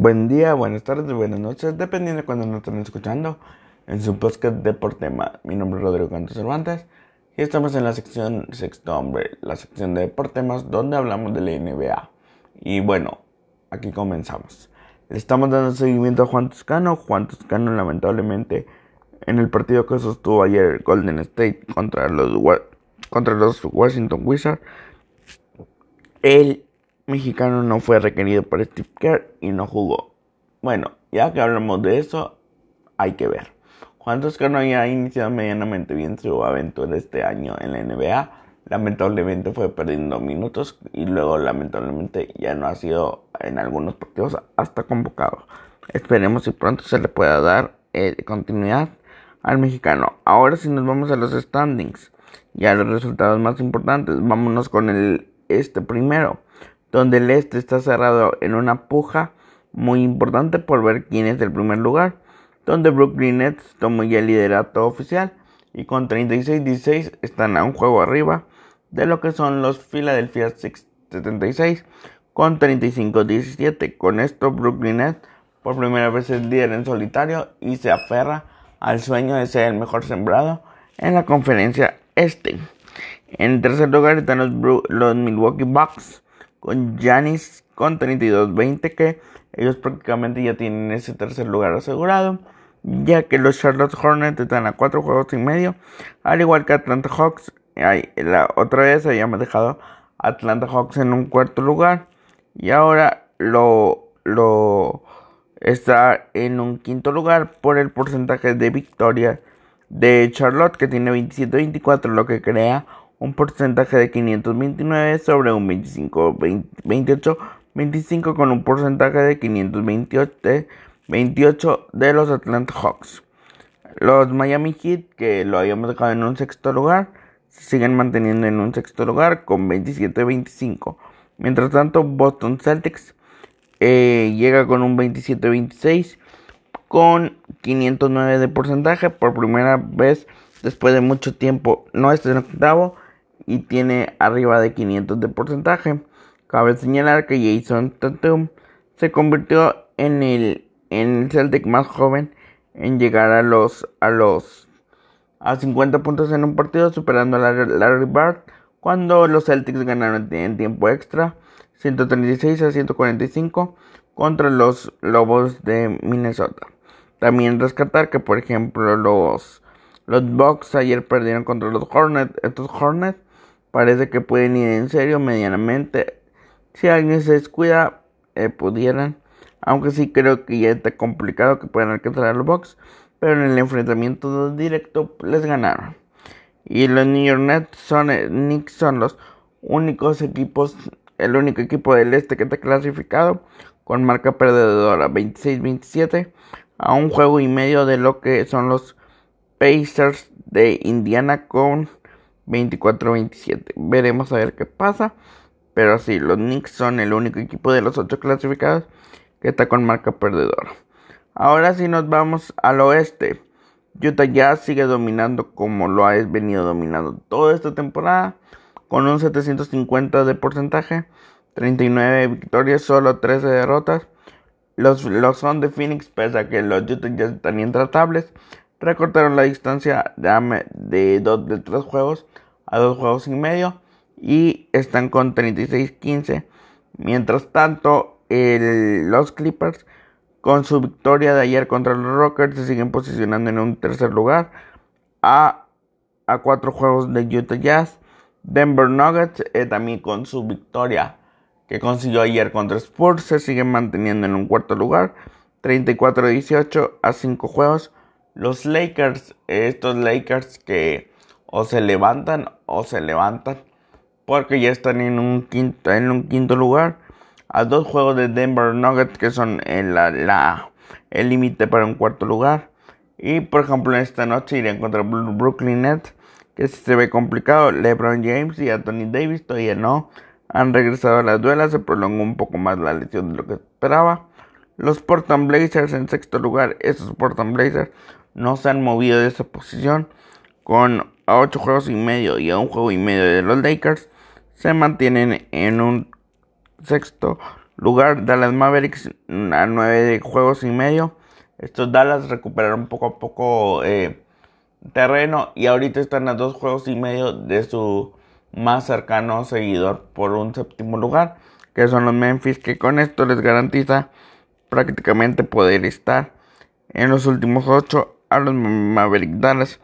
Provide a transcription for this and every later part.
Buen día, buenas tardes, buenas noches, dependiendo de cuando nos estén escuchando en su podcast Deportema. Mi nombre es Rodrigo Cantos Cervantes y estamos en la sección Sexto Hombre, la sección de Deportemas donde hablamos de la NBA. Y bueno, aquí comenzamos. Estamos dando seguimiento a Juan Toscano. Juan Toscano lamentablemente en el partido que sostuvo ayer Golden State contra los, contra los Washington Wizards, el mexicano no fue requerido por Steve Kerr y no jugó. Bueno, ya que hablamos de eso, hay que ver. Juan Toscano ya ha iniciado medianamente bien su aventura este año en la NBA. Lamentablemente fue perdiendo minutos y luego lamentablemente ya no ha sido en algunos partidos hasta convocado. Esperemos si pronto se le pueda dar eh, continuidad al mexicano. Ahora si nos vamos a los standings y a los resultados más importantes, vámonos con el este primero donde el este está cerrado en una puja muy importante por ver quién es el primer lugar, donde Brooklyn Nets tomó ya el liderato oficial y con 36-16 están a un juego arriba de lo que son los Philadelphia 76 con 35-17. Con esto Brooklyn Nets por primera vez es líder en solitario y se aferra al sueño de ser el mejor sembrado en la conferencia este. En tercer lugar están los, los Milwaukee Bucks con Janis con 32-20 que ellos prácticamente ya tienen ese tercer lugar asegurado ya que los Charlotte Hornets están a 4 juegos y medio al igual que Atlanta Hawks. La otra vez habíamos dejado Atlanta Hawks en un cuarto lugar y ahora lo, lo está en un quinto lugar por el porcentaje de victoria de Charlotte que tiene 27-24 lo que crea un porcentaje de 529 sobre un 25, 28, 25 con un porcentaje de 528 28 de los Atlanta Hawks. Los Miami Heat, que lo habíamos dejado en un sexto lugar, siguen manteniendo en un sexto lugar con 27-25. Mientras tanto, Boston Celtics eh, llega con un 27-26 con 509 de porcentaje por primera vez después de mucho tiempo. No está en octavo y tiene arriba de 500 de porcentaje. Cabe señalar que Jason Tatum se convirtió en el, en el Celtic más joven en llegar a los a los a 50 puntos en un partido superando a Larry Bird cuando los Celtics ganaron en tiempo extra 136 a 145 contra los Lobos de Minnesota. También rescatar que por ejemplo los los Bucks ayer perdieron contra los Hornets. Estos Hornets Parece que pueden ir en serio medianamente. Si alguien se descuida, eh, pudieran. Aunque sí creo que ya está complicado que puedan alcanzar a los Bucks. Pero en el enfrentamiento directo les ganaron. Y los New York son, eh, Knicks son los únicos equipos, el único equipo del este que está clasificado con marca perdedora 26-27 a un juego y medio de lo que son los Pacers de Indiana con 24-27. Veremos a ver qué pasa. Pero sí, los Knicks son el único equipo de los ocho clasificados que está con marca perdedora. Ahora sí nos vamos al oeste. Utah Jazz sigue dominando como lo ha venido dominando toda esta temporada. Con un 750 de porcentaje. 39 victorias, solo 13 derrotas. Los, los son de Phoenix, pese a que los Utah Jazz están intratables recortaron la distancia de, dos, de tres juegos a dos juegos y medio y están con 36-15. Mientras tanto, los Clippers con su victoria de ayer contra los Rockers se siguen posicionando en un tercer lugar a, a cuatro juegos de Utah Jazz. Denver Nuggets eh, también con su victoria que consiguió ayer contra Spurs se siguen manteniendo en un cuarto lugar. 34-18 a 5 juegos los Lakers, estos Lakers que o se levantan o se levantan porque ya están en un quinto, en un quinto lugar. A dos juegos de Denver Nuggets que son el límite para un cuarto lugar. Y por ejemplo en esta noche irían contra Brooklyn Nets que se ve complicado. LeBron James y Anthony Davis todavía no han regresado a las duelas. Se prolongó un poco más la lesión de lo que esperaba. Los Portland Blazers en sexto lugar estos Portland Blazers no se han movido de esa posición. Con a 8 juegos y medio y a un juego y medio de los Lakers, se mantienen en un sexto lugar Dallas Mavericks a 9 juegos y medio. Estos Dallas recuperaron poco a poco eh, terreno y ahorita están a dos juegos y medio de su más cercano seguidor por un séptimo lugar, que son los Memphis, que con esto les garantiza prácticamente poder estar en los últimos ocho a los Maverick Dallas.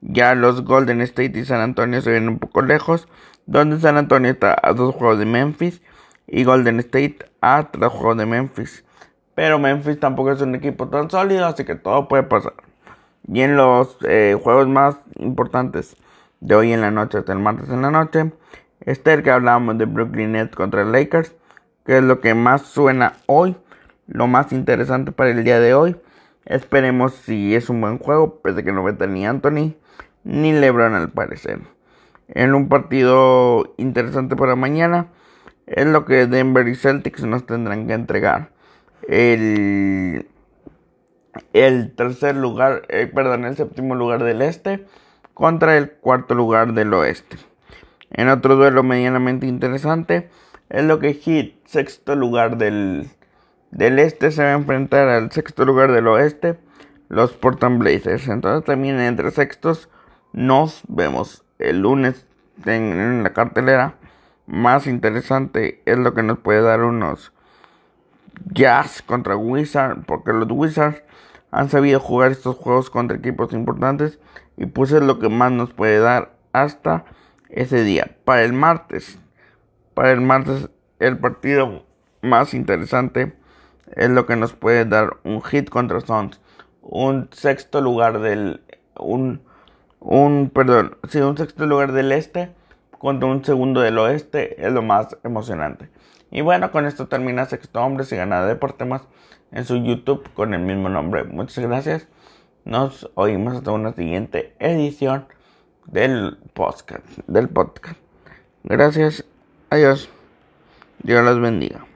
Ya los Golden State y San Antonio se ven un poco lejos, donde San Antonio está a dos juegos de Memphis y Golden State a tres juegos de Memphis. Pero Memphis tampoco es un equipo tan sólido, así que todo puede pasar. Y en los eh, juegos más importantes de hoy en la noche hasta el martes en la noche, este el que hablábamos de Brooklyn Nets contra Lakers, que es lo que más suena hoy, lo más interesante para el día de hoy. Esperemos si es un buen juego, pese a que no vete ni Anthony ni LeBron al parecer. En un partido interesante para mañana es lo que Denver y Celtics nos tendrán que entregar. El, el tercer lugar, eh, perdón, el séptimo lugar del este contra el cuarto lugar del oeste. En otro duelo medianamente interesante es lo que Heat, sexto lugar del, del este se va a enfrentar al sexto lugar del oeste, los Portland Blazers. Entonces también entre sextos nos vemos el lunes en, la cartelera. Más interesante es lo que nos puede dar unos Jazz contra Wizards, porque los Wizards han sabido jugar estos juegos contra equipos importantes y pues es lo que más nos puede dar hasta ese día. Para el martes, para el martes el partido más interesante es lo que nos puede dar un hit contra Suns, un sexto lugar del un un perdón, sí, un sexto lugar del este contra un segundo del oeste es lo más emocionante. Y bueno, con esto termina Sexto Hombres y Ganada Deporte Más en su YouTube con el mismo nombre. Muchas gracias. Nos oímos hasta una siguiente edición del podcast. Del podcast. Gracias. Adiós. Dios los bendiga.